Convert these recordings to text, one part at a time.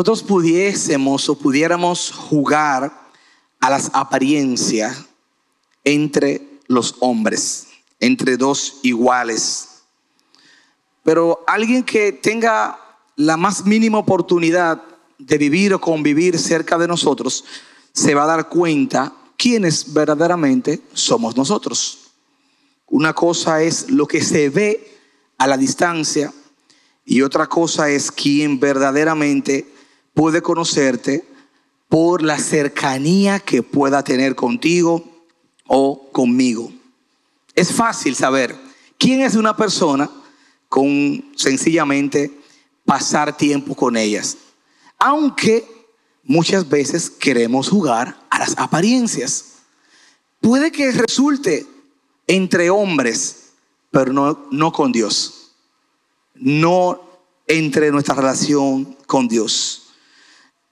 nosotros pudiésemos o pudiéramos jugar a las apariencias entre los hombres, entre dos iguales. Pero alguien que tenga la más mínima oportunidad de vivir o convivir cerca de nosotros, se va a dar cuenta quiénes verdaderamente somos nosotros. Una cosa es lo que se ve a la distancia y otra cosa es quién verdaderamente puede conocerte por la cercanía que pueda tener contigo o conmigo. Es fácil saber quién es una persona con sencillamente pasar tiempo con ellas. Aunque muchas veces queremos jugar a las apariencias. Puede que resulte entre hombres, pero no, no con Dios. No entre nuestra relación con Dios.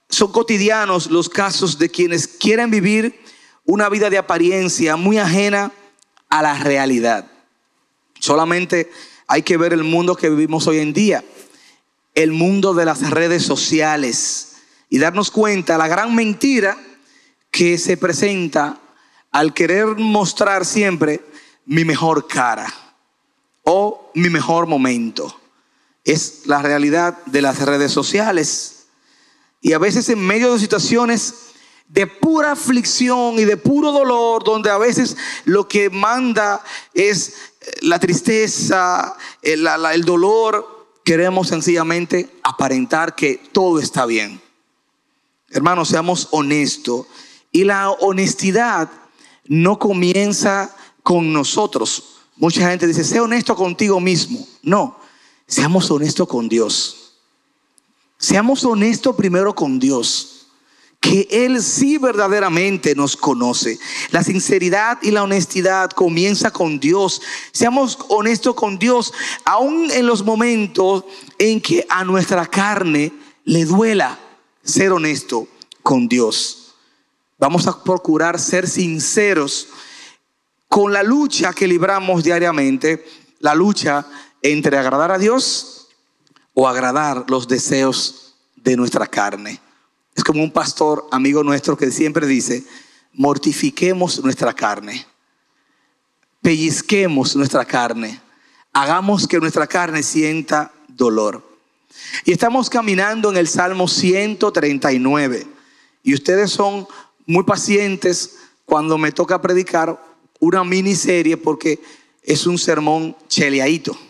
Son cotidianos los casos de quienes quieren vivir una vida de apariencia muy ajena a la realidad. Solamente hay que ver el mundo que vivimos hoy en día, el mundo de las redes sociales y darnos cuenta la gran mentira que se presenta al querer mostrar siempre mi mejor cara o mi mejor momento. Es la realidad de las redes sociales. Y a veces en medio de situaciones de pura aflicción y de puro dolor, donde a veces lo que manda es la tristeza, el, el dolor, queremos sencillamente aparentar que todo está bien. Hermanos, seamos honestos. Y la honestidad no comienza con nosotros. Mucha gente dice, sé honesto contigo mismo. No, seamos honestos con Dios. Seamos honestos primero con Dios que Él sí verdaderamente nos conoce. La sinceridad y la honestidad comienza con Dios. Seamos honestos con Dios, aún en los momentos en que a nuestra carne le duela ser honesto con Dios. Vamos a procurar ser sinceros con la lucha que libramos diariamente, la lucha entre agradar a Dios o agradar los deseos de nuestra carne. Es como un pastor amigo nuestro que siempre dice, mortifiquemos nuestra carne, pellizquemos nuestra carne, hagamos que nuestra carne sienta dolor. Y estamos caminando en el Salmo 139. Y ustedes son muy pacientes cuando me toca predicar una miniserie porque es un sermón cheleadito.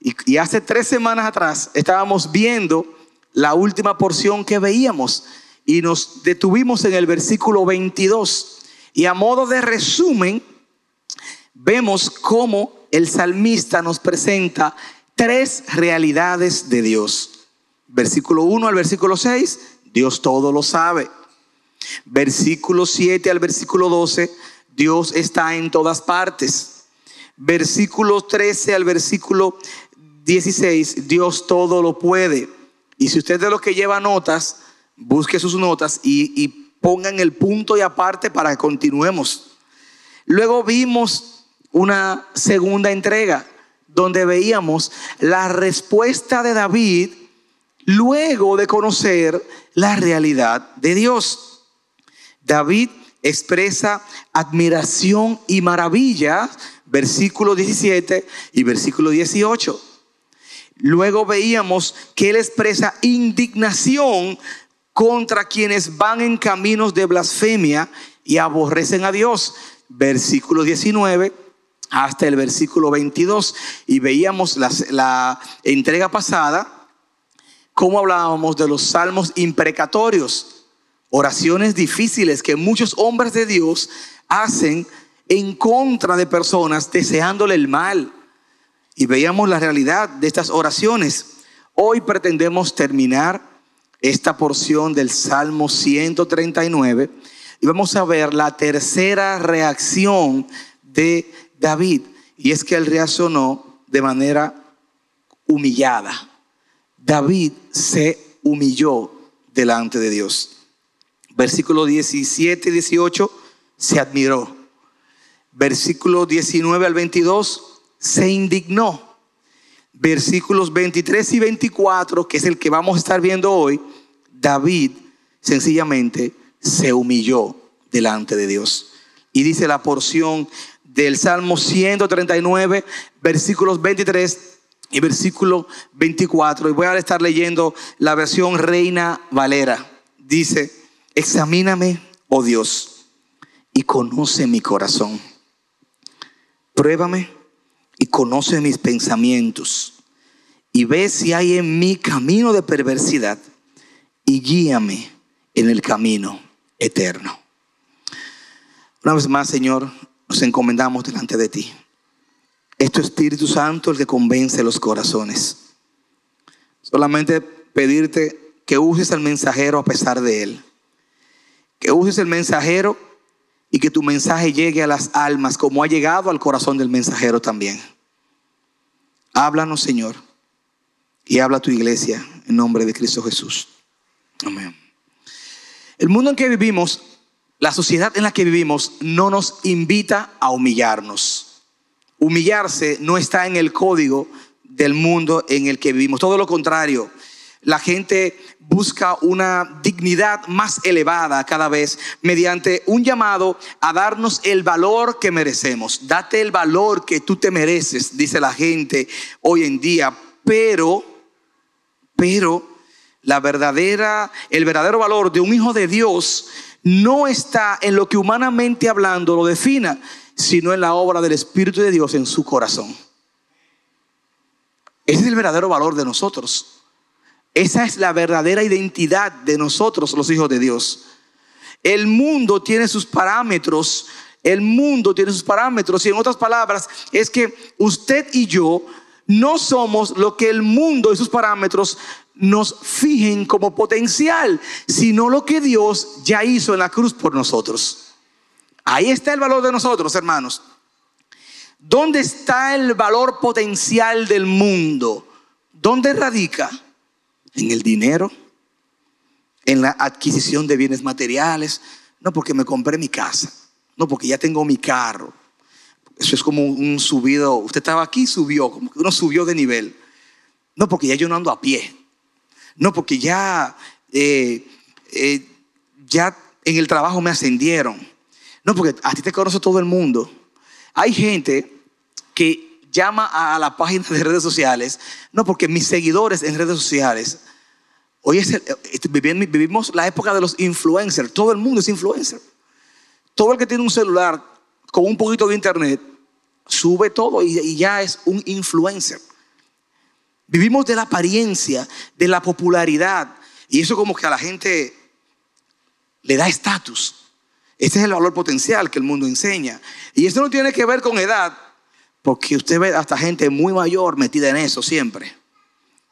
Y, hace tres semanas atrás estábamos viendo la última porción que veíamos y nos detuvimos en el versículo 22. Y a modo de resumen, vemos cómo el salmista nos presenta tres realidades de Dios. Versículo 1 al versículo 6, Dios todo lo sabe. Versículo 7 al versículo 12, Dios está en todas partes. Versículo 13 al versículo 16, Dios todo lo puede. Y si usted es de los que lleva notas, busque sus notas y, pongan el punto y aparte para que continuemos. Luego vimos una segunda entrega donde veíamos la respuesta de David luego de conocer la realidad de Dios. David expresa admiración y maravilla, versículo 17 y versículo 18. Luego veíamos que él expresa indignación contra quienes van en caminos de blasfemia y aborrecen a Dios. Versículo 19 hasta el versículo 22. Y veíamos la, entrega pasada, cómo hablábamos de los salmos imprecatorios, oraciones difíciles que muchos hombres de Dios hacen en contra de personas deseándole el mal y veíamos la realidad de estas oraciones. Hoy pretendemos terminar esta porción del Salmo 139 y vamos a ver la tercera reacción de David. Y es que él reaccionó de manera humillada. David se humilló delante de Dios. Versículo 17 y 18 se admiró. Versículo 19 al 22 se indignó. Versículos 23 y 24, que es el que vamos a estar viendo hoy, David sencillamente se humilló delante de Dios. Y dice la porción del Salmo 139, versículos 23 y versículo 24. Y voy a estar leyendo la versión Reina Valera. Dice, examíname, oh Dios, y conoce mi corazón. Pruébame y conoce mis pensamientos. Y ve si hay en mí camino de perversidad y guíame en el camino eterno. Una vez más, Señor, nos encomendamos delante de ti. Es tu Espíritu Santo el que convence los corazones. Solamente pedirte que uses al mensajero a pesar de él. Que uses el mensajero y que tu mensaje llegue a las almas como ha llegado al corazón del mensajero también. Háblanos, Señor, y habla a tu iglesia en nombre de Cristo Jesús. Amén. El mundo en que vivimos, la sociedad en la que vivimos, no nos invita a humillarnos. Humillarse no está en el código del mundo en el que vivimos. Todo lo contrario, la gente busca una dignidad más elevada cada vez mediante un llamado a darnos el valor que merecemos. Date el valor que tú te mereces, dice la gente hoy en día. Pero, pero la verdadera, el verdadero valor de un hijo de Dios no está en lo que humanamente hablando lo defina, sino en la obra del Espíritu de Dios en su corazón. Ese es el verdadero valor de nosotros. Esa es la verdadera identidad de nosotros, los hijos de Dios. El mundo tiene sus parámetros. El mundo tiene sus parámetros. Y en otras palabras, es que usted y yo no somos lo que el mundo y sus parámetros nos fijen como potencial, sino lo que Dios ya hizo en la cruz por nosotros. Ahí está el valor de nosotros, hermanos. ¿Dónde está el valor potencial del mundo? ¿Dónde radica? En el dinero, en la adquisición de bienes materiales. No porque me compré mi casa, no porque ya tengo mi carro. Eso es como un subido. Usted estaba aquí, subió, como que uno subió de nivel. No porque ya yo no ando a pie. No, porque ya, eh, eh, ya en el trabajo me ascendieron. No, porque a ti te conoce todo el mundo. Hay gente que llama a la página de redes sociales, no, porque mis seguidores en redes sociales, hoy es este, vivimos la época de los influencers, todo el mundo es influencer. Todo el que tiene un celular con un poquito de internet, sube todo y ya es un influencer. Vivimos de la apariencia, de la popularidad. Y eso como que a la gente le da estatus. Ese es el valor potencial que el mundo enseña. Y eso no tiene que ver con edad, porque usted ve hasta gente muy mayor metida en eso siempre.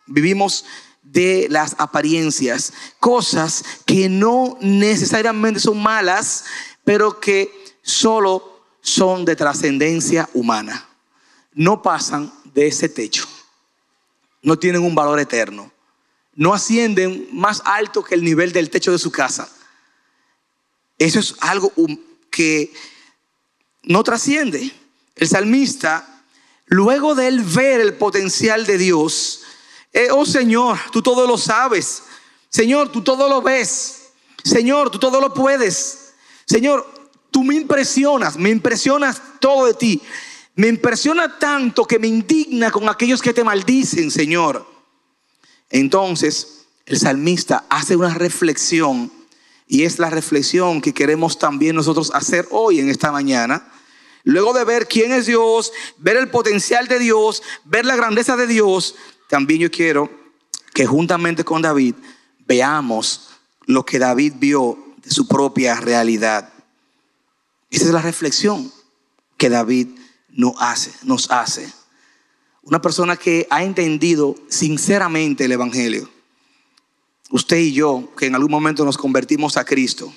Vivimos de las apariencias, cosas que no necesariamente son malas, pero que solo son de trascendencia humana. No pasan de ese techo no tienen un valor eterno. No ascienden más alto que el nivel del techo de su casa. Eso es algo que no trasciende. El salmista, luego de él ver el potencial de Dios, eh, oh Señor, tú todo lo sabes. Señor, tú todo lo ves. Señor, tú todo lo puedes. Señor, tú me impresionas, me impresionas todo de ti. Me impresiona tanto que me indigna con aquellos que te maldicen, Señor. Entonces, el salmista hace una reflexión y es la reflexión que queremos también nosotros hacer hoy en esta mañana. Luego de ver quién es Dios, ver el potencial de Dios, ver la grandeza de Dios, también yo quiero que juntamente con David veamos lo que David vio de su propia realidad. Esa es la reflexión que David nos hace, nos hace. Una persona que ha entendido sinceramente el Evangelio. Usted y yo, que en algún momento nos convertimos a Cristo,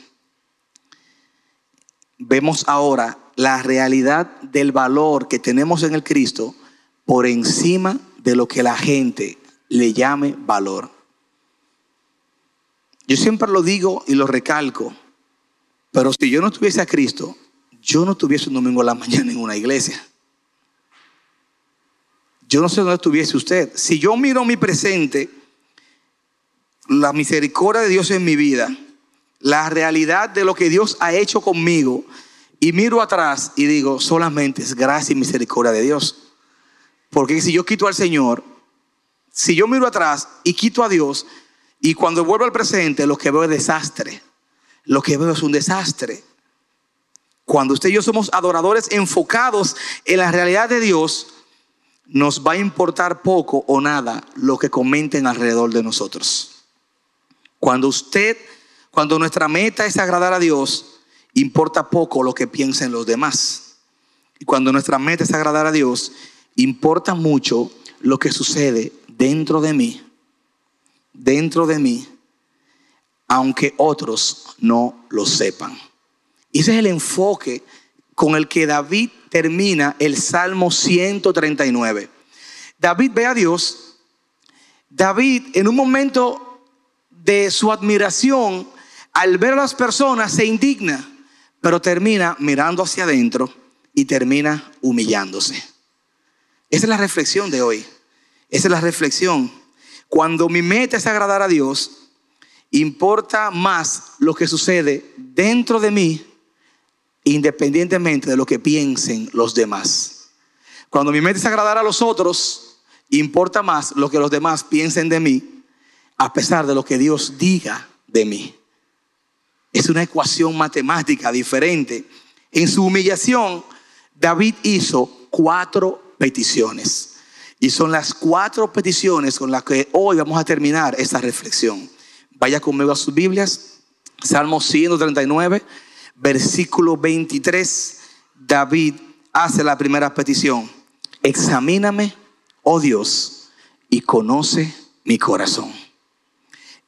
vemos ahora la realidad del valor que tenemos en el Cristo por encima de lo que la gente le llame valor. Yo siempre lo digo y lo recalco, pero si yo no tuviese a Cristo, yo no tuviese un domingo a la mañana en una iglesia. Yo no sé dónde estuviese usted. Si yo miro mi presente, la misericordia de Dios en mi vida, la realidad de lo que Dios ha hecho conmigo, y miro atrás y digo, solamente es gracia y misericordia de Dios. Porque si yo quito al Señor, si yo miro atrás y quito a Dios, y cuando vuelvo al presente, lo que veo es desastre. Lo que veo es un desastre. Cuando usted y yo somos adoradores enfocados en la realidad de Dios, nos va a importar poco o nada lo que comenten alrededor de nosotros. Cuando usted, cuando nuestra meta es agradar a Dios, importa poco lo que piensen los demás. Y cuando nuestra meta es agradar a Dios, importa mucho lo que sucede dentro de mí, dentro de mí, aunque otros no lo sepan. ese es el enfoque con el que David termina el Salmo 139. David ve a Dios. David en un momento de su admiración, al ver a las personas, se indigna, pero termina mirando hacia adentro y termina humillándose. Esa es la reflexión de hoy. Esa es la reflexión. Cuando mi meta es agradar a Dios, importa más lo que sucede dentro de mí independientemente de lo que piensen los demás. Cuando mi mente es agradar a los otros, importa más lo que los demás piensen de mí, a pesar de lo que Dios diga de mí. Es una ecuación matemática diferente. En su humillación, David hizo cuatro peticiones. Y son las cuatro peticiones con las que hoy vamos a terminar esta reflexión. Vaya conmigo a sus Biblias, Salmo 139 versículo 23, David hace la primera petición. Examíname, oh Dios, y conoce mi corazón.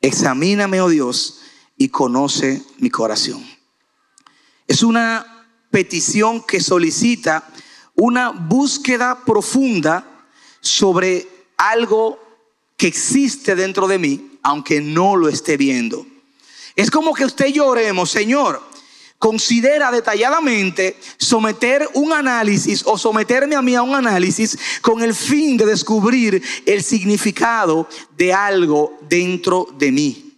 Examíname, oh Dios, y conoce mi corazón. Es una petición que solicita una búsqueda profunda sobre algo que existe dentro de mí, aunque no lo esté viendo. Es como que usted lloremos, Señor, considera detalladamente someter un análisis o someterme a mí a un análisis con el fin de descubrir el significado de algo dentro de mí.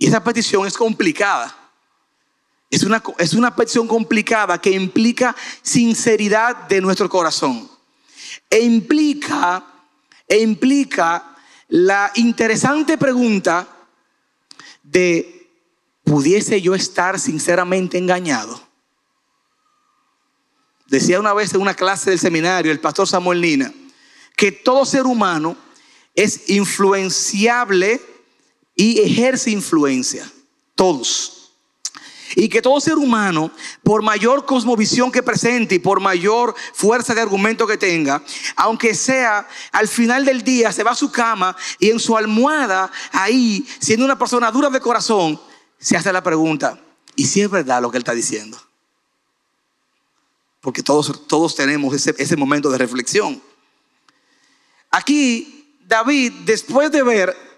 Y esa petición es complicada. Es una, es una petición complicada que implica sinceridad de nuestro corazón. E implica, e implica la interesante pregunta de ¿pudiese yo estar sinceramente engañado? Decía una vez en una clase del seminario el pastor Samuel Nina que todo ser humano es influenciable y ejerce influencia. Todos. Y que todo ser humano, por mayor cosmovisión que presente y por mayor fuerza de argumento que tenga, aunque sea al final del día, se va a su cama y en su almohada, ahí, siendo una persona dura de corazón, se hace la pregunta, ¿y si es verdad lo que él está diciendo? Porque todos, todos tenemos ese, ese momento de reflexión. Aquí, David, después de ver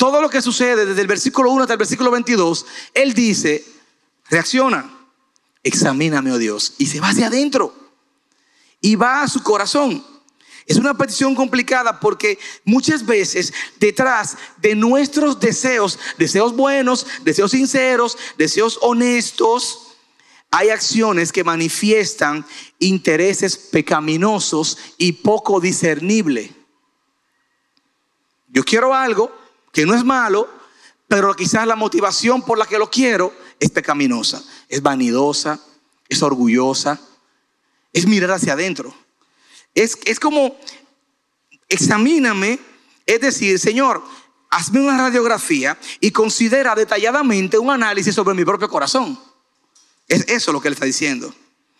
todo lo que sucede desde el versículo 1 hasta el versículo 22, él dice, reacciona, examíname, oh Dios, y se va hacia adentro y va a su corazón. Es una petición complicada porque muchas veces detrás de nuestros deseos, deseos buenos, deseos sinceros, deseos honestos, hay acciones que manifiestan intereses pecaminosos y poco discernible. Yo quiero algo que no es malo, pero quizás la motivación por la que lo quiero es pecaminosa, es vanidosa, es orgullosa, es mirar hacia adentro. Es, como, examíname, es decir, Señor, hazme una radiografía y considera detalladamente un análisis sobre mi propio corazón. Es eso lo que él está diciendo.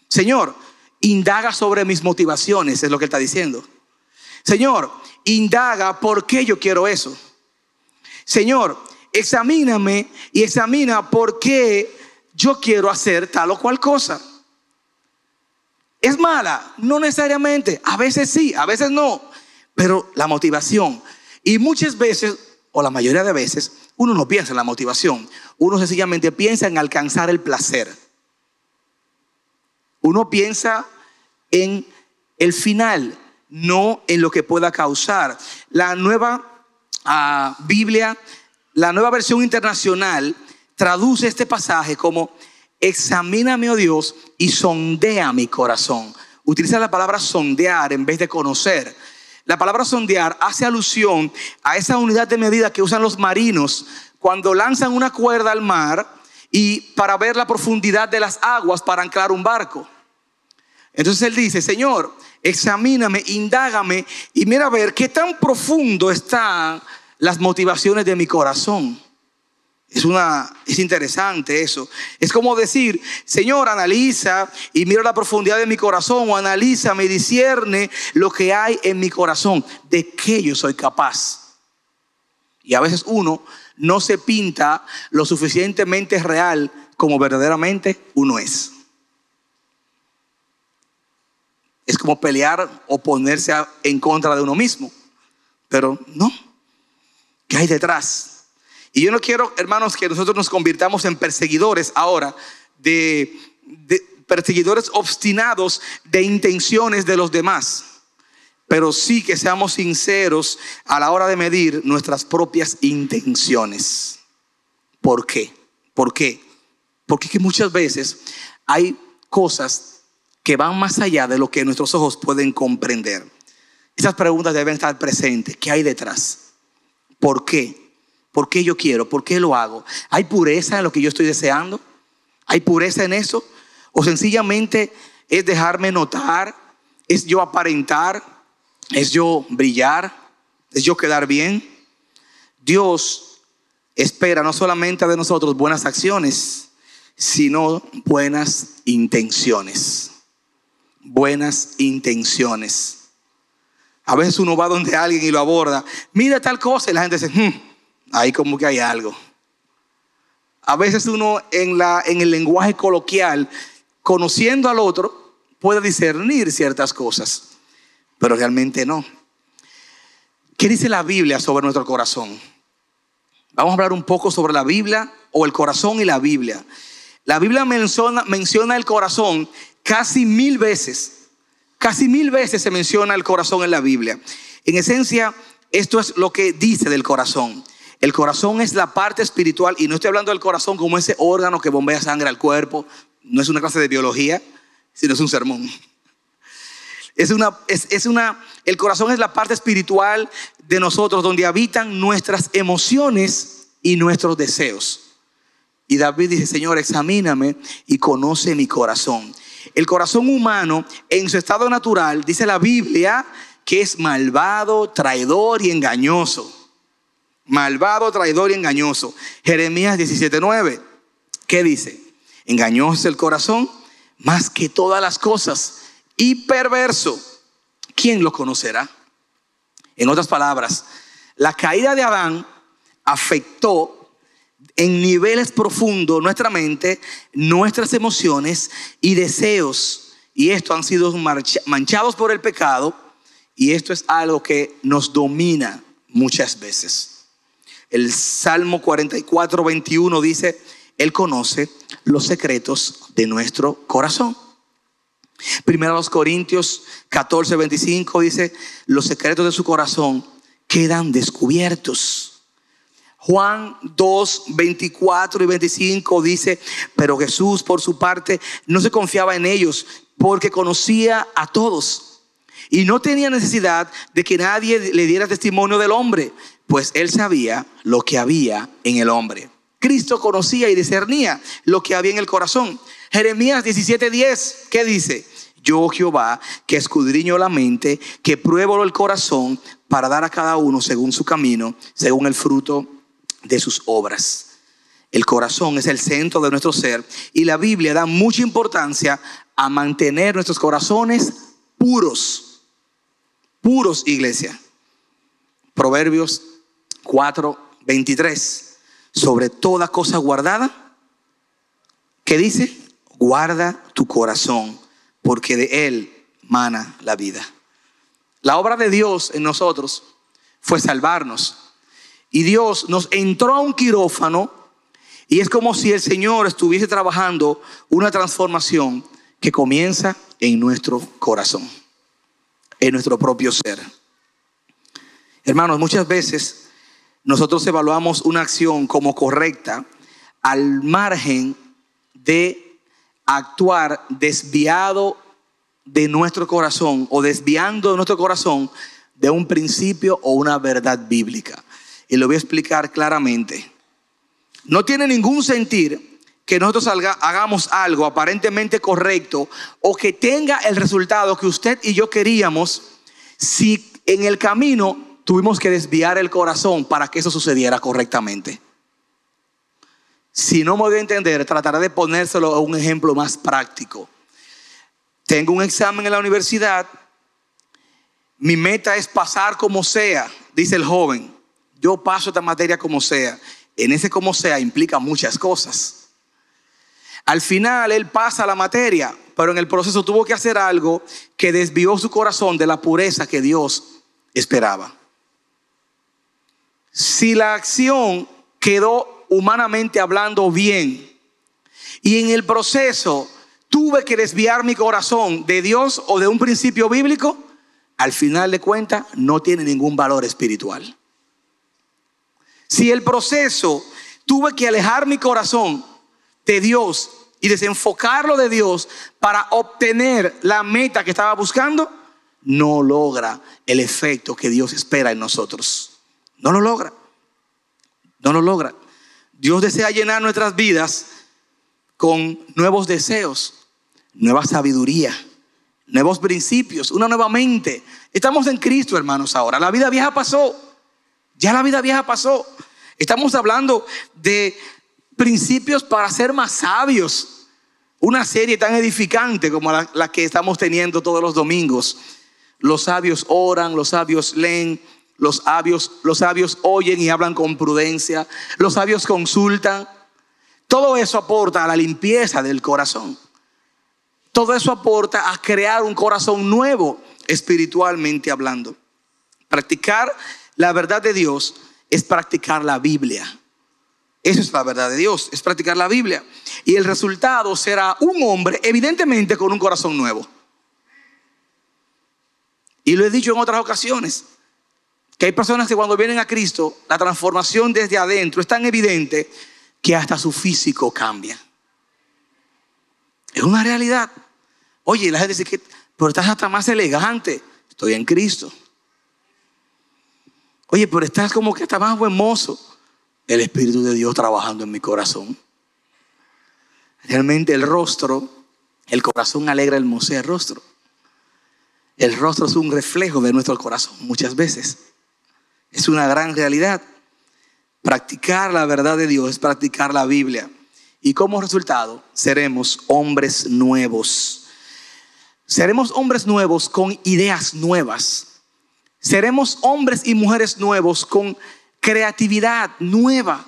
Señor, indaga sobre mis motivaciones, es lo que él está diciendo. Señor, indaga por qué yo quiero eso. Señor, examíname y examina por qué yo quiero hacer tal o cual cosa. ¿Es mala? No necesariamente. A veces sí, a veces no. Pero la motivación. Y muchas veces, o la mayoría de veces, uno no piensa en la motivación. Uno sencillamente piensa en alcanzar el placer. Uno piensa en el final, no en lo que pueda causar. La nueva ah, Biblia la nueva versión internacional traduce este pasaje como examíname, oh Dios, y sondea mi corazón. Utiliza la palabra sondear en vez de conocer. La palabra sondear hace alusión a esa unidad de medida que usan los marinos cuando lanzan una cuerda al mar y para ver la profundidad de las aguas para anclar un barco. Entonces él dice, Señor, examíname, indágame y mira a ver qué tan profundo están las motivaciones de mi corazón. Es, una, es interesante eso. Es como decir, Señor, analiza y mira la profundidad de mi corazón o analiza, me discierne lo que hay en mi corazón, de qué yo soy capaz. Y a veces uno no se pinta lo suficientemente real como verdaderamente uno es. Es como pelear o ponerse en contra de uno mismo. Pero no. ¿Qué hay detrás? Y yo no quiero, hermanos, que nosotros nos convirtamos en perseguidores ahora de, perseguidores obstinados de intenciones de los demás pero sí que seamos sinceros a la hora de medir nuestras propias intenciones. ¿Por qué? ¿Por qué? Porque muchas veces hay cosas que van más allá de lo que nuestros ojos pueden comprender. Esas preguntas deben estar presentes. ¿Qué hay detrás? ¿Por qué? ¿Por qué yo quiero? ¿Por qué lo hago? ¿Hay pureza en lo que yo estoy deseando? ¿Hay pureza en eso? ¿O sencillamente es dejarme notar? ¿Es yo aparentar? ¿Es yo brillar? ¿Es yo quedar bien? Dios espera no solamente de nosotros buenas acciones, sino buenas intenciones. Buenas intenciones. A veces uno va donde alguien y lo aborda, mira tal cosa y la gente dice, hmm, ahí como que hay algo. A veces uno en, la, en el lenguaje coloquial, conociendo al otro, puede discernir ciertas cosas, pero realmente no. ¿Qué dice la Biblia sobre nuestro corazón? Vamos a hablar un poco sobre la Biblia o el corazón y la Biblia. La Biblia menciona, menciona el corazón casi mil veces. Casi mil veces se menciona el corazón en la Biblia. En esencia, esto es lo que dice del corazón. El corazón es la parte espiritual y no estoy hablando del corazón como ese órgano que bombea sangre al cuerpo. No es una clase de biología, sino es un sermón. Es una, es, una, el corazón es la parte espiritual de nosotros donde habitan nuestras emociones y nuestros deseos. Y David dice, Señor, examíname y conoce mi corazón. El corazón humano en su estado natural, dice la Biblia, que es malvado, traidor y engañoso malvado, traidor y engañoso. Jeremías 17:9. ¿Qué dice? Engañoso el corazón más que todas las cosas y perverso. ¿Quién lo conocerá? En otras palabras, la caída de Adán afectó en niveles profundos nuestra mente, nuestras emociones y deseos. Y esto han sido manchados por el pecado y esto es algo que nos domina muchas veces. El Salmo 44, 21 dice, Él conoce los secretos de nuestro corazón. Primero los Corintios 14, 25 dice, los secretos de su corazón quedan descubiertos. Juan 2, 24 y 25 dice, pero Jesús por su parte no se confiaba en ellos porque conocía a todos y no tenía necesidad de que nadie le diera testimonio del hombre, pues él sabía lo que había en el hombre. Cristo conocía y discernía lo que había en el corazón. Jeremías 17:10, ¿qué dice? Yo Jehová, que escudriño la mente, que pruebo el corazón para dar a cada uno según su camino, según el fruto de sus obras. El corazón es el centro de nuestro ser y la Biblia da mucha importancia a mantener nuestros corazones puros. Puros, iglesia. Proverbios 4, 23. Sobre toda cosa guardada, ¿qué dice? Guarda tu corazón, porque de él mana la vida. La obra de Dios en nosotros fue salvarnos. Y Dios nos entró a un quirófano y es como si el Señor estuviese trabajando una transformación que comienza en nuestro corazón, en nuestro propio ser. Hermanos, muchas veces nosotros evaluamos una acción como correcta al margen de actuar desviado de nuestro corazón o desviando de nuestro corazón de un principio o una verdad bíblica. Y lo voy a explicar claramente. No tiene ningún sentido que nosotros hagamos algo aparentemente correcto o que tenga el resultado que usted y yo queríamos si en el camino tuvimos que desviar el corazón para que eso sucediera correctamente. Si no me voy a entender, trataré de ponérselo a un ejemplo más práctico. Tengo un examen en la universidad, mi meta es pasar como sea, dice el joven. Yo paso esta materia como sea. En ese como sea implica muchas cosas. Al final él pasa la materia, pero en el proceso tuvo que hacer algo que desvió su corazón de la pureza que Dios esperaba. Si la acción quedó humanamente hablando bien y en el proceso tuve que desviar mi corazón de Dios o de un principio bíblico, al final de cuentas no tiene ningún valor espiritual. Si el proceso tuve que alejar mi corazón de Dios y desenfocarlo de Dios para obtener la meta que estaba buscando, no logra el efecto que Dios espera en nosotros. No lo logra. No lo logra. Dios desea llenar nuestras vidas con nuevos deseos, nueva sabiduría, nuevos principios, una nueva mente. Estamos en Cristo, hermanos, ahora. La vida vieja pasó. Ya la vida vieja pasó. Estamos hablando de principios para ser más sabios. Una serie tan edificante como la, que estamos teniendo todos los domingos. Los sabios oran, los sabios leen, los sabios, los sabios oyen y hablan con prudencia, los sabios consultan. Todo eso aporta a la limpieza del corazón. Todo eso aporta a crear un corazón nuevo espiritualmente hablando. Practicar la verdad de Dios es practicar la Biblia. Eso es la verdad de Dios, es practicar la Biblia. Y el resultado será un hombre, evidentemente, con un corazón nuevo. Y lo he dicho en otras ocasiones, que hay personas que cuando vienen a Cristo, la transformación desde adentro es tan evidente que hasta su físico cambia. Es una realidad. Oye, la gente dice que, pero estás hasta más elegante. Estoy en Cristo. Oye, pero estás como que está más buen. El Espíritu de Dios trabajando en mi corazón. Realmente el rostro, el corazón alegra el el rostro. El rostro es un reflejo de nuestro corazón muchas veces. Es una gran realidad. Practicar la verdad de Dios es practicar la Biblia. Y como resultado, seremos hombres nuevos. Seremos hombres nuevos con ideas nuevas. Seremos hombres y mujeres nuevos con creatividad nueva.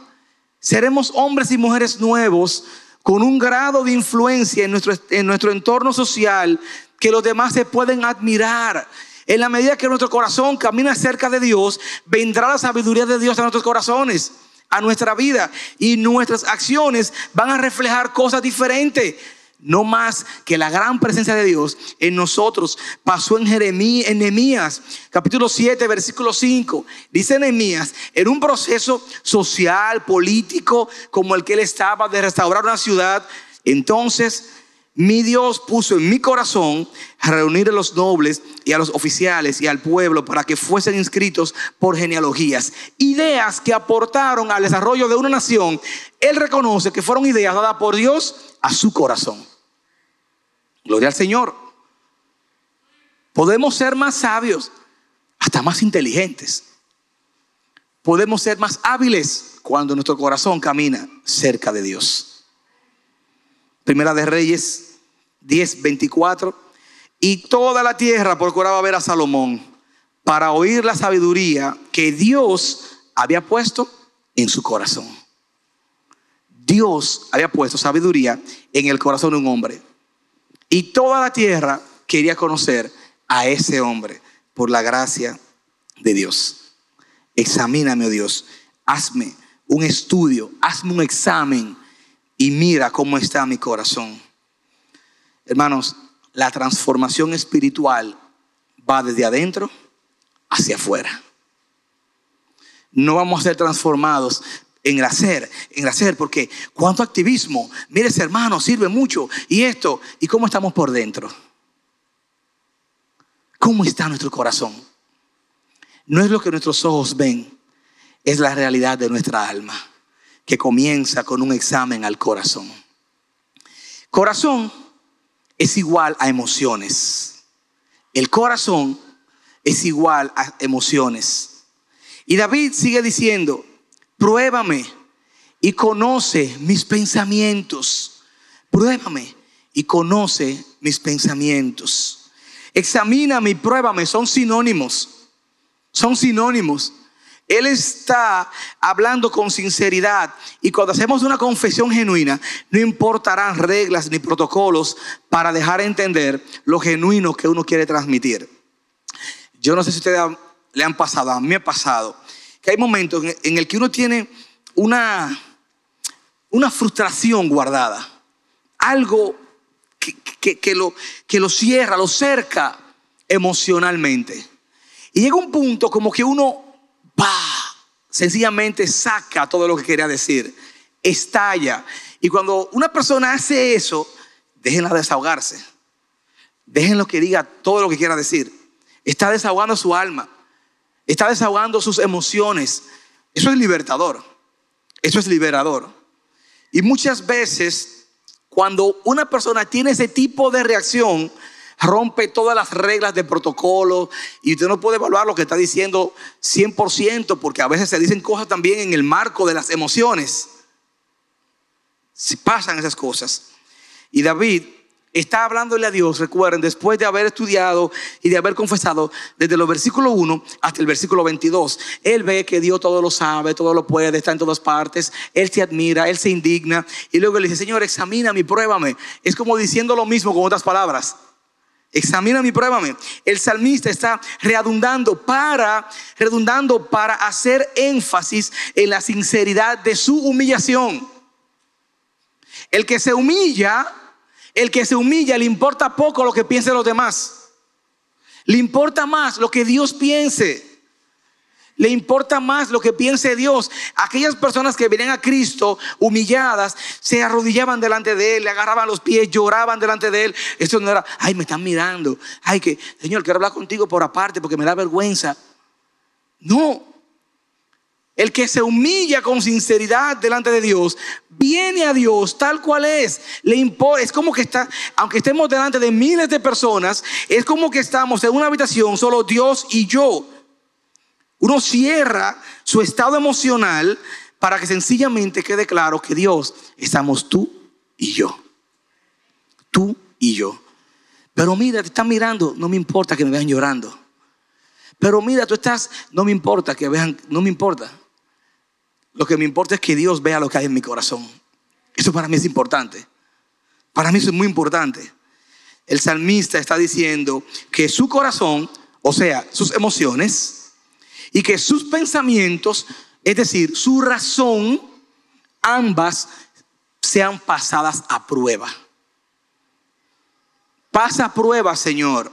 Seremos hombres y mujeres nuevos con un grado de influencia en nuestro, en nuestro entorno social que los demás se pueden admirar. En la medida que nuestro corazón camina cerca de Dios, vendrá la sabiduría de Dios a nuestros corazones a nuestra vida y nuestras acciones van a reflejar cosas diferentes. No más que la gran presencia de Dios en nosotros pasó en Jeremías, en Nehemías, capítulo 7, versículo 5. Dice Nehemías, en un proceso social, político, como el que él estaba de restaurar una ciudad, entonces mi Dios puso en mi corazón reunir a los nobles y a los oficiales y al pueblo para que fuesen inscritos por genealogías. Ideas que aportaron al desarrollo de una nación. Él reconoce que fueron ideas dadas por Dios a su corazón. Gloria al Señor. Podemos ser más sabios, hasta más inteligentes. Podemos ser más hábiles cuando nuestro corazón camina cerca de Dios. Primera de Reyes 10, 24. Y toda la tierra procuraba ver a Salomón para oír la sabiduría que Dios había puesto en su corazón. Dios había puesto sabiduría en el corazón de un hombre. Y toda la tierra quería conocer a ese hombre por la gracia de Dios. Examíname, oh Dios. Hazme un estudio, hazme un examen y mira cómo está mi corazón. Hermanos, la transformación espiritual va desde adentro hacia afuera. no vamos a ser transformados en el hacer, en el hacer, porque cuánto activismo, mire ese hermano, sirve mucho, y esto, y cómo estamos por dentro. ¿Cómo está nuestro corazón? No es lo que nuestros ojos ven, es la realidad de nuestra alma, que comienza con un examen al corazón. Corazón es igual a emociones. El corazón es igual a emociones. Y David sigue diciendo, pruébame y conoce mis pensamientos. Pruébame y conoce mis pensamientos. Examíname y pruébame, son sinónimos. Son sinónimos. Él está hablando con sinceridad y cuando hacemos una confesión genuina, no importarán reglas ni protocolos para dejar entender lo genuino que uno quiere transmitir. Yo no sé si ustedes le han pasado, a mí me ha pasado, que hay momentos en el que uno tiene una, una frustración guardada, algo que, lo, que lo cierra, lo cerca emocionalmente. Y llega un punto como que uno sencillamente saca todo lo que quería decir, estalla. Y cuando una persona hace eso, déjenla desahogarse. Déjenlo que diga todo lo que quiera decir. Está desahogando su alma. Está desahogando sus emociones. Eso es libertador. Eso es liberador. Y muchas veces, cuando una persona tiene ese tipo de reacción, rompe todas las reglas de protocolo y usted no puede evaluar lo que está diciendo 100% porque a veces se dicen cosas también en el marco de las emociones. Si pasan esas cosas. Y David está hablándole a Dios, recuerden, después de haber estudiado y de haber confesado desde los versículos 1 hasta el versículo 22. Él ve que Dios todo lo sabe, todo lo puede, está en todas partes. Él se admira, él se indigna y luego le dice, Señor, examíname, pruébame. Es como diciendo lo mismo con otras palabras. Examina y pruébame. El salmista está redundando para, redundando para hacer énfasis en la sinceridad de su humillación. El que se humilla, el que se humilla le importa poco lo que piensen los demás. Le importa más lo que Dios piense. Le importa más lo que piense Dios. Aquellas personas que vienen a Cristo humilladas, se arrodillaban delante de Él, le agarraban los pies, lloraban delante de Él. Esto no era, ay, me están mirando. Ay, que, Señor, quiero hablar contigo por aparte porque me da vergüenza. No. El que se humilla con sinceridad delante de Dios, viene a Dios tal cual es. Le importa, es como que está, aunque estemos delante de miles de personas, es como que estamos en una habitación, solo Dios y yo. Uno cierra su estado emocional para que sencillamente quede claro que Dios estamos tú y yo. Tú y yo. Pero mira, te están mirando, no me importa que me vean llorando. Pero mira, tú estás, no me importa que vean, no me importa. Lo que me importa es que Dios vea lo que hay en mi corazón. Eso para mí es importante. Para mí eso es muy importante. El salmista está diciendo que su corazón, o sea, sus emociones, y que sus pensamientos, es decir, su razón, ambas sean pasadas a prueba. Pasa a prueba, Señor,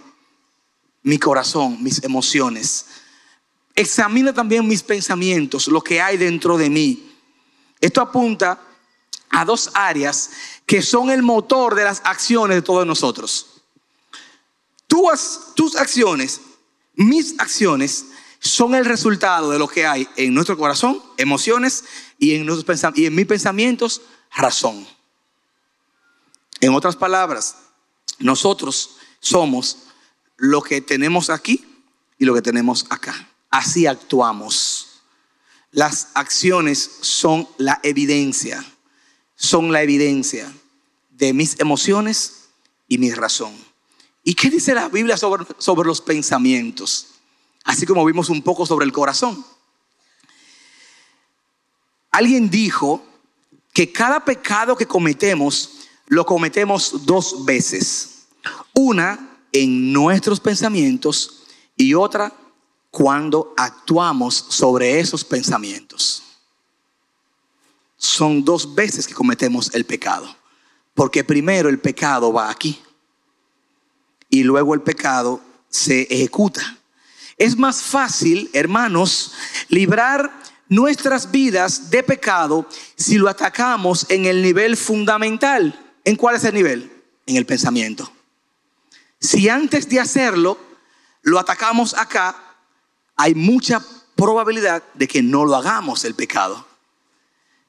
mi corazón, mis emociones. Examina también mis pensamientos, lo que hay dentro de mí. Esto apunta a dos áreas que son el motor de las acciones de todos nosotros. tus acciones, mis acciones, son el resultado de lo que hay en nuestro corazón, emociones, y en, mis pensamientos, razón. En otras palabras, nosotros somos lo que tenemos aquí y lo que tenemos acá. Así actuamos. Las acciones son la evidencia, son la evidencia de mis emociones y mi razón. ¿Y qué dice la Biblia sobre, sobre los pensamientos? así como vimos un poco sobre el corazón. Alguien dijo que cada pecado que cometemos lo cometemos dos veces. Una en nuestros pensamientos y otra cuando actuamos sobre esos pensamientos. Son dos veces que cometemos el pecado. Porque primero el pecado va aquí y luego el pecado se ejecuta. Es más fácil, hermanos, librar nuestras vidas de pecado si lo atacamos en el nivel fundamental. ¿En cuál es el nivel? En el pensamiento. Si antes de hacerlo lo atacamos acá, hay mucha probabilidad de que no lo hagamos el pecado.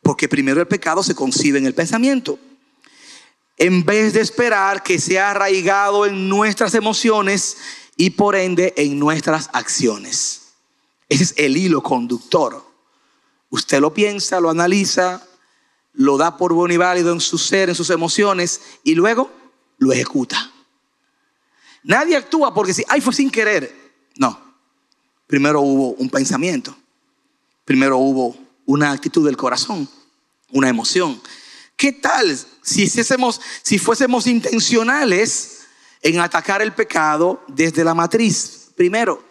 Porque primero el pecado se concibe en el pensamiento. En vez de esperar que sea arraigado en nuestras emociones y por ende en nuestras acciones. Ese es el hilo conductor. Usted lo piensa, lo analiza, lo da por bueno y válido en su ser, en sus emociones y luego lo ejecuta. Nadie actúa porque si, ay, fue sin querer. No. Primero hubo un pensamiento. Primero hubo una actitud del corazón, una emoción. ¿Qué tal si fuésemos, si fuésemos intencionales en atacar el pecado desde la matriz? Primero.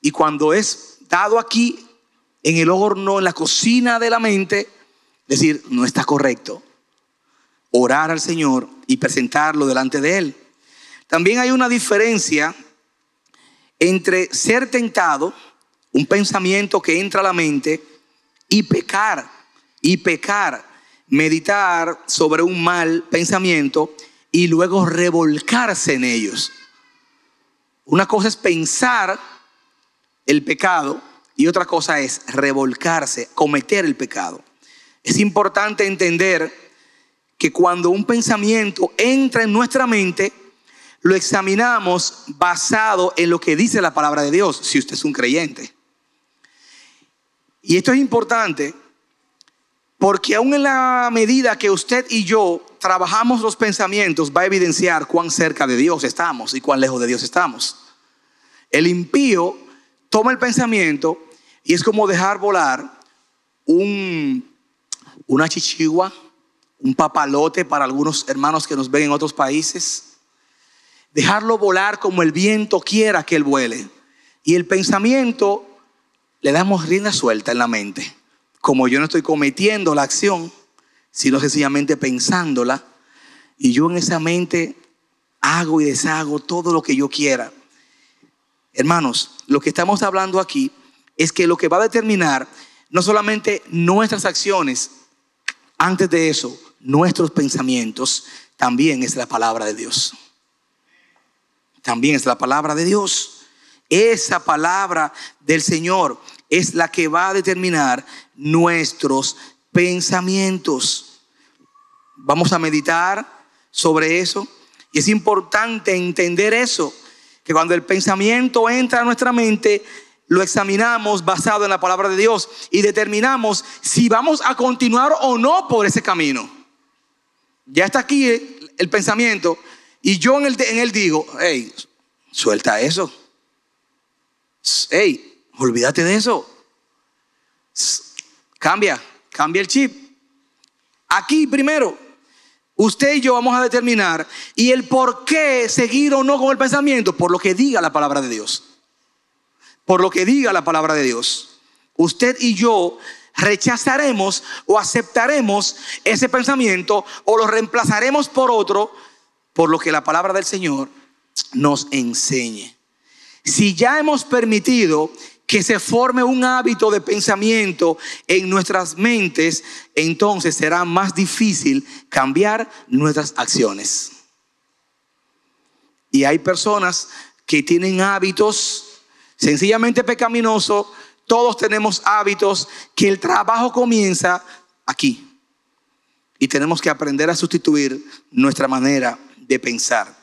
Y cuando es dado aquí, en el horno, en la cocina de la mente, decir, no está correcto. Orar al Señor y presentarlo delante de Él. También hay una diferencia entre ser tentado, un pensamiento que entra a la mente, y pecar. Y pecar, meditar sobre un mal pensamiento y luego revolcarse en ellos. Una cosa es pensar el pecado y otra cosa es revolcarse, cometer el pecado. Es importante entender que cuando un pensamiento entra en nuestra mente, lo examinamos basado en lo que dice la palabra de Dios, si usted es un creyente. Y esto es importante porque aún en la medida que usted y yo trabajamos los pensamientos, va a evidenciar cuán cerca de Dios estamos y cuán lejos de Dios estamos. El impío toma el pensamiento y es como dejar volar un, una chichigua, un papalote para algunos hermanos que nos ven en otros países dejarlo volar como el viento quiera que él vuele. Y el pensamiento le damos rienda suelta en la mente. Como yo no estoy cometiendo la acción, sino sencillamente pensándola, y yo en esa mente hago y deshago todo lo que yo quiera. Hermanos, lo que estamos hablando aquí es que lo que va a determinar no solamente nuestras acciones, antes de eso, nuestros pensamientos, también es la palabra de Dios también es la palabra de Dios. Esa palabra del Señor es la que va a determinar nuestros pensamientos. Vamos a meditar sobre eso. Y es importante entender eso, que cuando el pensamiento entra a nuestra mente, lo examinamos basado en la palabra de Dios y determinamos si vamos a continuar o no por ese camino. Ya está aquí el, pensamiento, y yo en él, digo, hey, suelta eso. Hey, olvídate de eso. Cambia, cambia el chip. Aquí primero, usted y yo vamos a determinar y el por qué seguir o no con el pensamiento, por lo que diga la palabra de Dios. Por lo que diga la palabra de Dios. Usted y yo rechazaremos o aceptaremos ese pensamiento o lo reemplazaremos por otro por lo que la palabra del Señor nos enseñe. Si ya hemos permitido que se forme un hábito de pensamiento en nuestras mentes, entonces será más difícil cambiar nuestras acciones. Y hay personas que tienen hábitos sencillamente pecaminosos. Todos tenemos hábitos que el trabajo comienza aquí. Y tenemos que aprender a sustituir nuestra manera de pensar.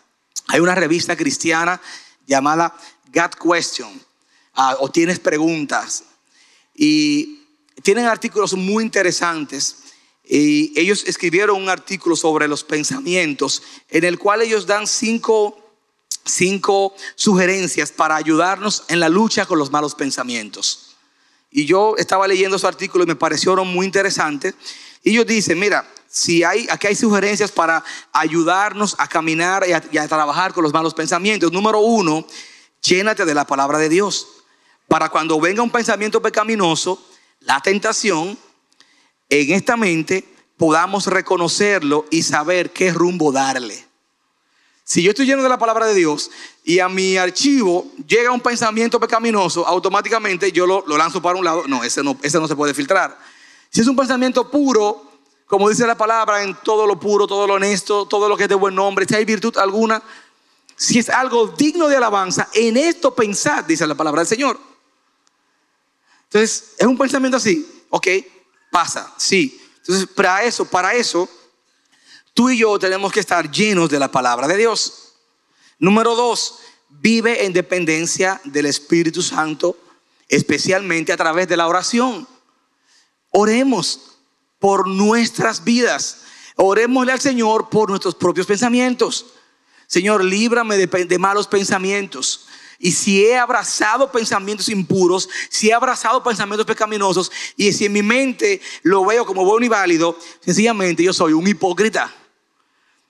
Hay una revista cristiana llamada God Question, ah, o tienes preguntas, y tienen artículos muy interesantes. Y ellos escribieron un artículo sobre los pensamientos, en el cual ellos dan cinco, cinco sugerencias para ayudarnos en la lucha con los malos pensamientos. Y yo estaba leyendo su artículo y me parecieron muy interesantes. Y ellos dicen, mira, si hay, aquí hay sugerencias para ayudarnos a caminar y a, trabajar con los malos pensamientos. Número uno, llénate de la palabra de Dios. Para cuando venga un pensamiento pecaminoso, la tentación, en esta mente podamos reconocerlo y saber qué rumbo darle. Si yo estoy lleno de la palabra de Dios y a mi archivo llega un pensamiento pecaminoso, automáticamente yo lo, lanzo para un lado. No ese, no, ese no se puede filtrar. Si es un pensamiento puro, como dice la palabra, en todo lo puro, todo lo honesto, todo lo que es de buen nombre, si hay virtud alguna, si es algo digno de alabanza, en esto pensad, dice la palabra del Señor. Entonces, es un pensamiento así, ok, pasa, sí. Entonces, para eso, para eso, tú y yo tenemos que estar llenos de la palabra de Dios. Número dos, vive en dependencia del Espíritu Santo, especialmente a través de la oración. Oremos por nuestras vidas. Orémosle al Señor por nuestros propios pensamientos. Señor, líbrame de, malos pensamientos. Y si he abrazado pensamientos impuros, si he abrazado pensamientos pecaminosos, y si en mi mente lo veo como bueno y válido, sencillamente yo soy un hipócrita.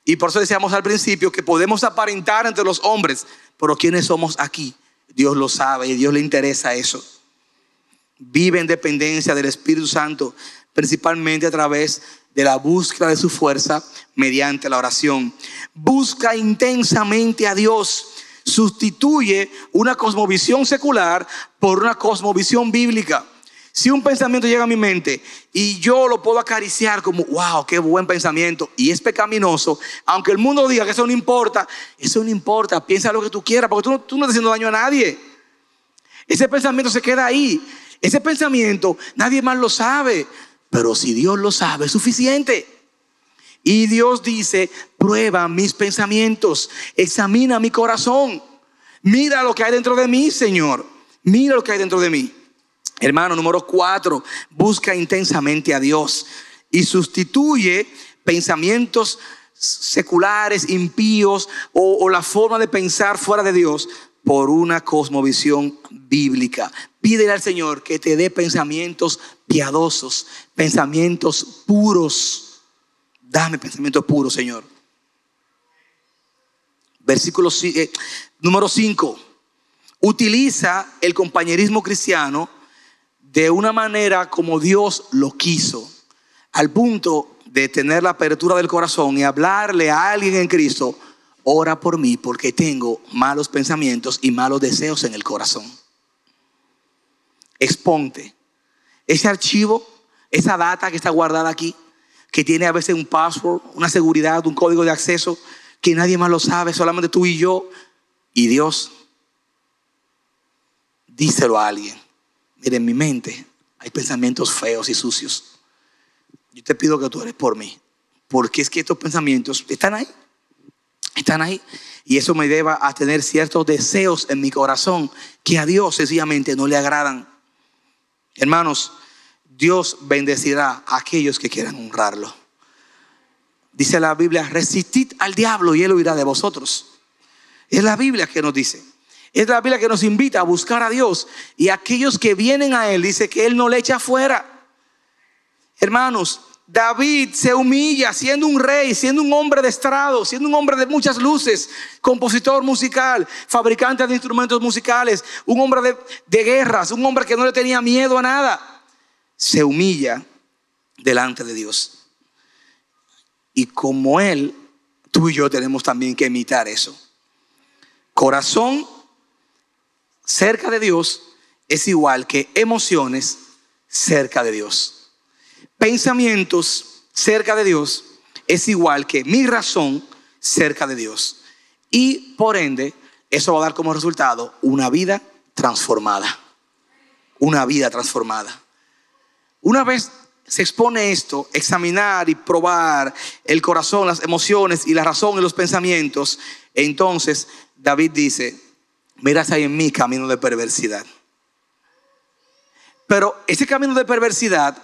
Y por eso decíamos al principio que podemos aparentar entre los hombres, pero ¿quiénes somos aquí? Dios lo sabe y Dios le interesa eso. Vive en dependencia del Espíritu Santo, principalmente a través de la búsqueda de su fuerza mediante la oración. Busca intensamente a Dios. Sustituye una cosmovisión secular por una cosmovisión bíblica. Si un pensamiento llega a mi mente y yo lo puedo acariciar como, wow, qué buen pensamiento, y es pecaminoso, aunque el mundo diga que eso no importa, eso no importa, piensa lo que tú quieras, porque tú, no estás haciendo daño a nadie. Ese pensamiento se queda ahí. Ese pensamiento nadie más lo sabe. Pero si Dios lo sabe, es suficiente. Y Dios dice, prueba mis pensamientos, examina mi corazón, mira lo que hay dentro de mí, Señor, mira lo que hay dentro de mí. Hermano, número cuatro, busca intensamente a Dios y sustituye pensamientos seculares, impíos o, o, la forma de pensar fuera de Dios por una cosmovisión bíblica. Pídele al Señor que te dé pensamientos piadosos, pensamientos puros. Dame pensamientos puros, Señor. Versículo eh, número 5. Utiliza el compañerismo cristiano de una manera como Dios lo quiso, al punto de tener la apertura del corazón y hablarle a alguien en Cristo, ora por mí porque tengo malos pensamientos y malos deseos en el corazón exponte. Ese archivo, esa data que está guardada aquí, que tiene a veces un password, una seguridad, un código de acceso, que nadie más lo sabe, solamente tú y yo y Dios. Díselo a alguien. Mire, en mi mente hay pensamientos feos y sucios. Yo te pido que tú eres por mí, porque es que estos pensamientos están ahí. Están ahí. Y eso me lleva a tener ciertos deseos en mi corazón que a Dios sencillamente no le agradan. Hermanos, Dios bendecirá a aquellos que quieran honrarlo. Dice la Biblia, resistid al diablo y él huirá de vosotros. Es la Biblia que nos dice. Es la Biblia que nos invita a buscar a Dios. Y aquellos que vienen a Él, dice que Él no le echa fuera. Hermanos, David se humilla siendo un rey, siendo un hombre de estrado, siendo un hombre de muchas luces, compositor musical, fabricante de instrumentos musicales, un hombre de, guerras, un hombre que no le tenía miedo a nada. Se humilla delante de Dios. Y como Él, tú y yo tenemos también que imitar eso. Corazón cerca de Dios es igual que emociones cerca de Dios. Pensamientos cerca de Dios es igual que mi razón cerca de Dios. Y por ende, eso va a dar como resultado una vida transformada. Una vida transformada. Una vez se expone esto, examinar y probar el corazón, las emociones y la razón y los pensamientos, entonces David dice, miras ahí en mí camino de perversidad. Pero ese camino de perversidad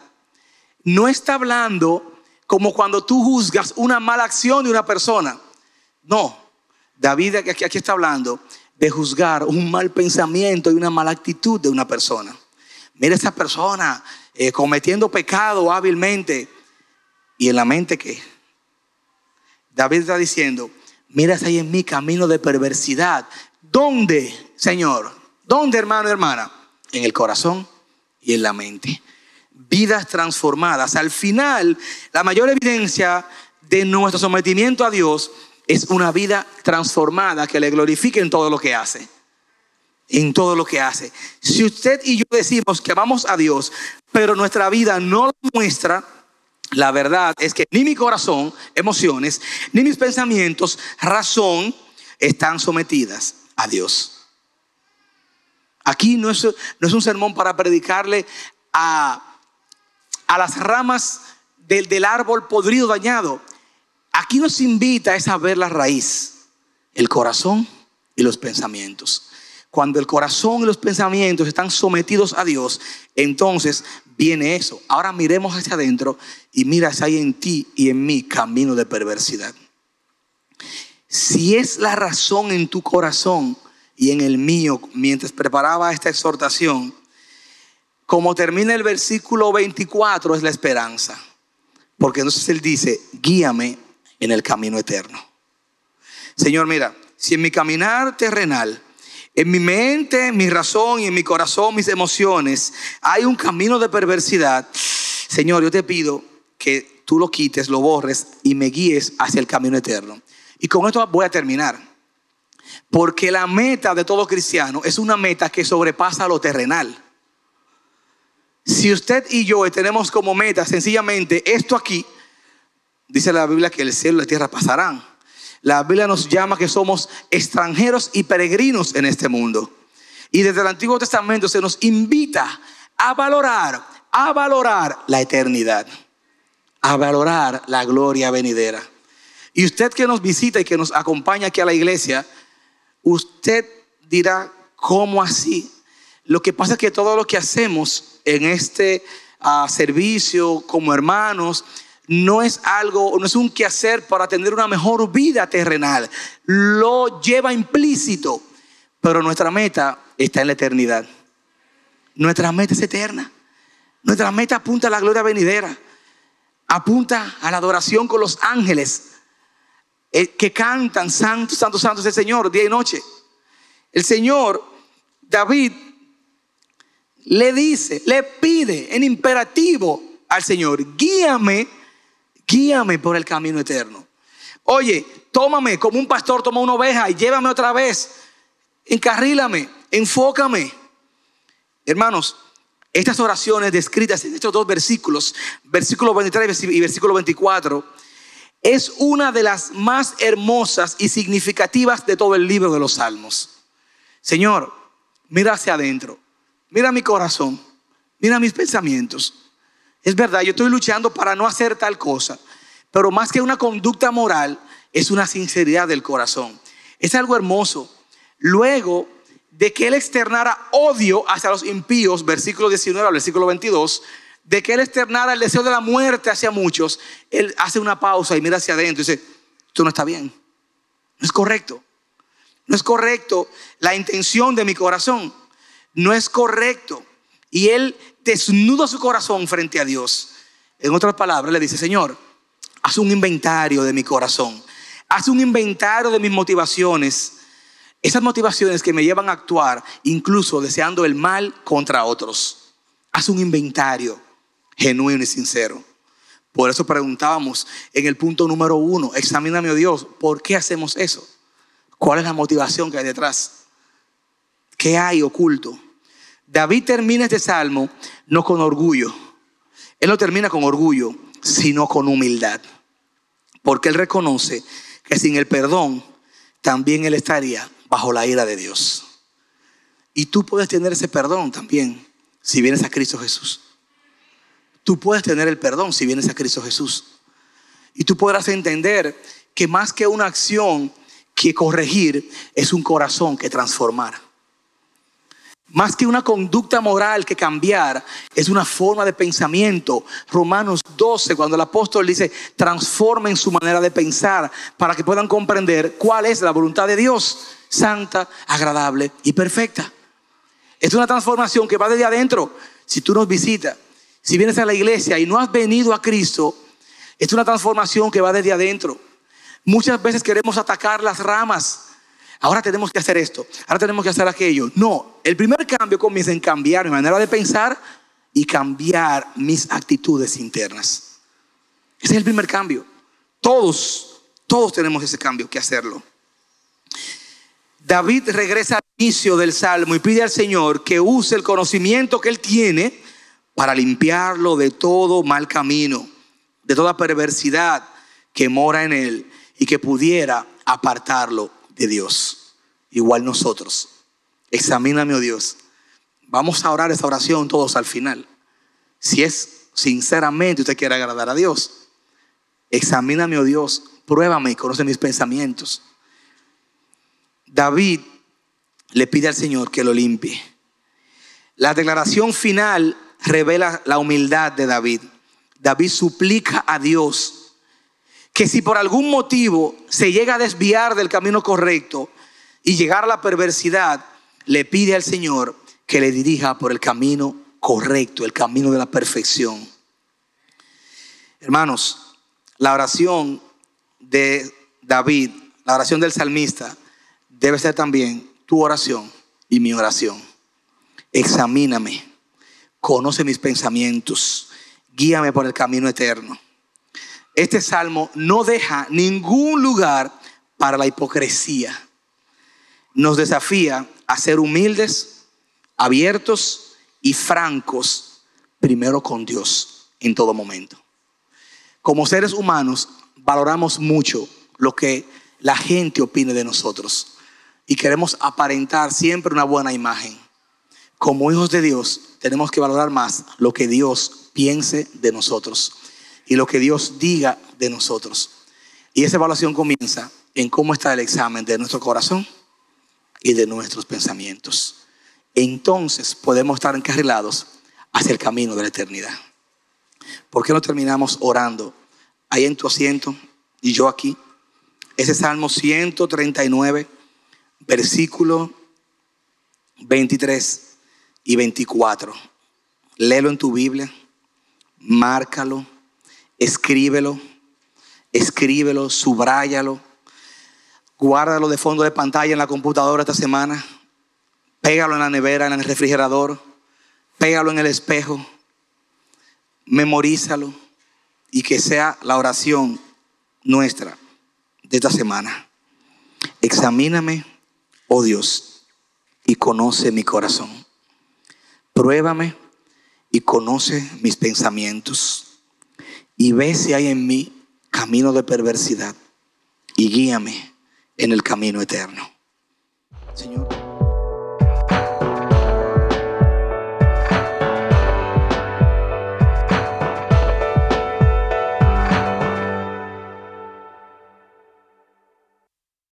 no está hablando como cuando tú juzgas una mala acción de una persona. No, David aquí, está hablando de juzgar un mal pensamiento y una mala actitud de una persona. Mira esa persona eh, cometiendo pecado hábilmente y en la mente que David está diciendo, miras ahí en mi camino de perversidad. ¿Dónde, Señor? ¿Dónde, hermano y hermana? En el corazón y en la mente. Vidas transformadas. Al final, la mayor evidencia de nuestro sometimiento a Dios es una vida transformada que le glorifique en todo lo que hace. En todo lo que hace. Si usted y yo decimos que amamos a Dios, pero nuestra vida no lo muestra, la verdad es que ni mi corazón, emociones, ni mis pensamientos, razón, están sometidas a Dios. Aquí no es, no es un sermón para predicarle a, a las ramas del, del árbol podrido, dañado. Aquí nos invita a saber la raíz, el corazón y los pensamientos. Cuando el corazón y los pensamientos están sometidos a Dios, entonces viene eso. Ahora miremos hacia adentro y mira si hay en ti y en mí camino de perversidad. Si es la razón en tu corazón y en el mío, mientras preparaba esta exhortación, como termina el versículo 24 es la esperanza. Porque entonces Él dice, guíame en el camino eterno. Señor, mira, si en mi caminar terrenal, en mi mente, mi razón y en mi corazón, mis emociones, hay un camino de perversidad, Señor, yo te pido que tú lo quites, lo borres y me guíes hacia el camino eterno. Y con esto voy a terminar. Porque la meta de todo cristiano es una meta que sobrepasa lo terrenal. Si usted y yo tenemos como meta sencillamente esto aquí, dice la Biblia que el cielo y la tierra pasarán. La Biblia nos llama que somos extranjeros y peregrinos en este mundo. Y desde el Antiguo Testamento se nos invita a valorar, a valorar la eternidad, a valorar la gloria venidera. Y usted que nos visita y que nos acompaña aquí a la iglesia, usted dirá, ¿cómo así? Lo que pasa es que todo lo que hacemos en este uh, servicio como hermanos no es algo, no es un quehacer para tener una mejor vida terrenal. Lo lleva implícito, pero nuestra meta está en la eternidad. Nuestra meta es eterna. Nuestra meta apunta a la gloria venidera. Apunta a la adoración con los ángeles eh, que cantan, santo, santo, santo es el Señor, día y noche. El Señor, David, le dice, le pide en imperativo al Señor, guíame, guíame por el camino eterno. Oye, tómame como un pastor toma una oveja y llévame otra vez. Encarrílame, enfócame. Hermanos, estas oraciones descritas en estos dos versículos, versículo 23 y versículo 24, es una de las más hermosas y significativas de todo el libro de los Salmos. Señor, mira hacia adentro, mira mi corazón, mira mis pensamientos. Es verdad, yo estoy luchando para no hacer tal cosa, pero más que una conducta moral, es una sinceridad del corazón. Es algo hermoso. Luego de que él externara odio hacia los impíos, versículo 19 al versículo 22, de que él externara el deseo de la muerte hacia muchos, él hace una pausa y mira hacia adentro y dice, esto no está bien, no es correcto, no es correcto la intención de mi corazón, no es correcto. Y él desnuda su corazón frente a Dios. En otras palabras, le dice, Señor, haz un inventario de mi corazón, haz un inventario de mis motivaciones, esas motivaciones que me llevan a actuar incluso deseando el mal contra otros. Haz un inventario genuino y sincero. Por eso preguntábamos en el punto número uno, examíname, oh Dios, ¿por qué hacemos eso? ¿Cuál es la motivación que hay detrás? ¿Qué hay oculto? David termina este salmo no con orgullo. Él no termina con orgullo, sino con humildad. Porque él reconoce que sin el perdón también él estaría bajo la ira de Dios. Y tú puedes tener ese perdón también si vienes a Cristo Jesús. Tú puedes tener el perdón si vienes a Cristo Jesús. Y tú podrás entender que más que una acción que corregir, es un corazón que transformar. Más que una conducta moral que cambiar, es una forma de pensamiento. Romanos 12, cuando el apóstol dice, transformen su manera de pensar para que puedan comprender cuál es la voluntad de Dios, santa, agradable y perfecta. Es una transformación que va desde adentro. Si tú nos visitas, si vienes a la iglesia y no has venido a Cristo, es una transformación que va desde adentro. Muchas veces queremos atacar las ramas. Ahora tenemos que hacer esto, ahora tenemos que hacer aquello. No, el primer cambio comienza en cambiar mi manera de pensar y cambiar mis actitudes internas. Ese es el primer cambio. Todos, Todos tenemos ese cambio que hacerlo. David regresa al inicio del salmo y pide al Señor que use el conocimiento que él tiene para limpiarlo de todo mal camino, de toda perversidad que mora en él y que pudiera apartarlo de Dios. Igual nosotros. Examíname, oh Dios. Vamos a orar esa oración todos al final. Si es sinceramente usted quiere agradar a Dios, examíname, oh Dios, pruébame y conoce mis pensamientos. David le pide al Señor que lo limpie. La declaración final revela la humildad de David. David suplica a Dios que si por algún motivo se llega a desviar del camino correcto y llegar a la perversidad, le pide al Señor que le dirija por el camino correcto, el camino de la perfección. Hermanos, la oración de David, la oración del salmista, debe ser también tu oración y mi oración. Examíname, conoce mis pensamientos, guíame por el camino eterno. Este salmo no deja ningún lugar para la hipocresía. Nos desafía a ser humildes, abiertos y francos, primero con Dios en todo momento. Como seres humanos valoramos mucho lo que la gente opine de nosotros y queremos aparentar siempre una buena imagen. Como hijos de Dios tenemos que valorar más lo que Dios piense de nosotros y lo que Dios diga de nosotros. Y esa evaluación comienza en cómo está el examen de nuestro corazón y de nuestros pensamientos. Entonces podemos estar encarrilados hacia el camino de la eternidad. ¿Por qué no terminamos orando ahí en tu asiento y yo aquí? Ese Salmo 139 versículo 23 y 24. Léelo en tu Biblia, márcalo, escríbelo, escríbelo, subráyalo, guárdalo de fondo de pantalla en la computadora esta semana, pégalo en la nevera, en el refrigerador, pégalo en el espejo, memorízalo y que sea la oración nuestra de esta semana. Examíname oh Dios, y conoce mi corazón. Pruébame y conoce mis pensamientos. Y ve si hay en mí camino de perversidad y guíame en el camino eterno. Señor.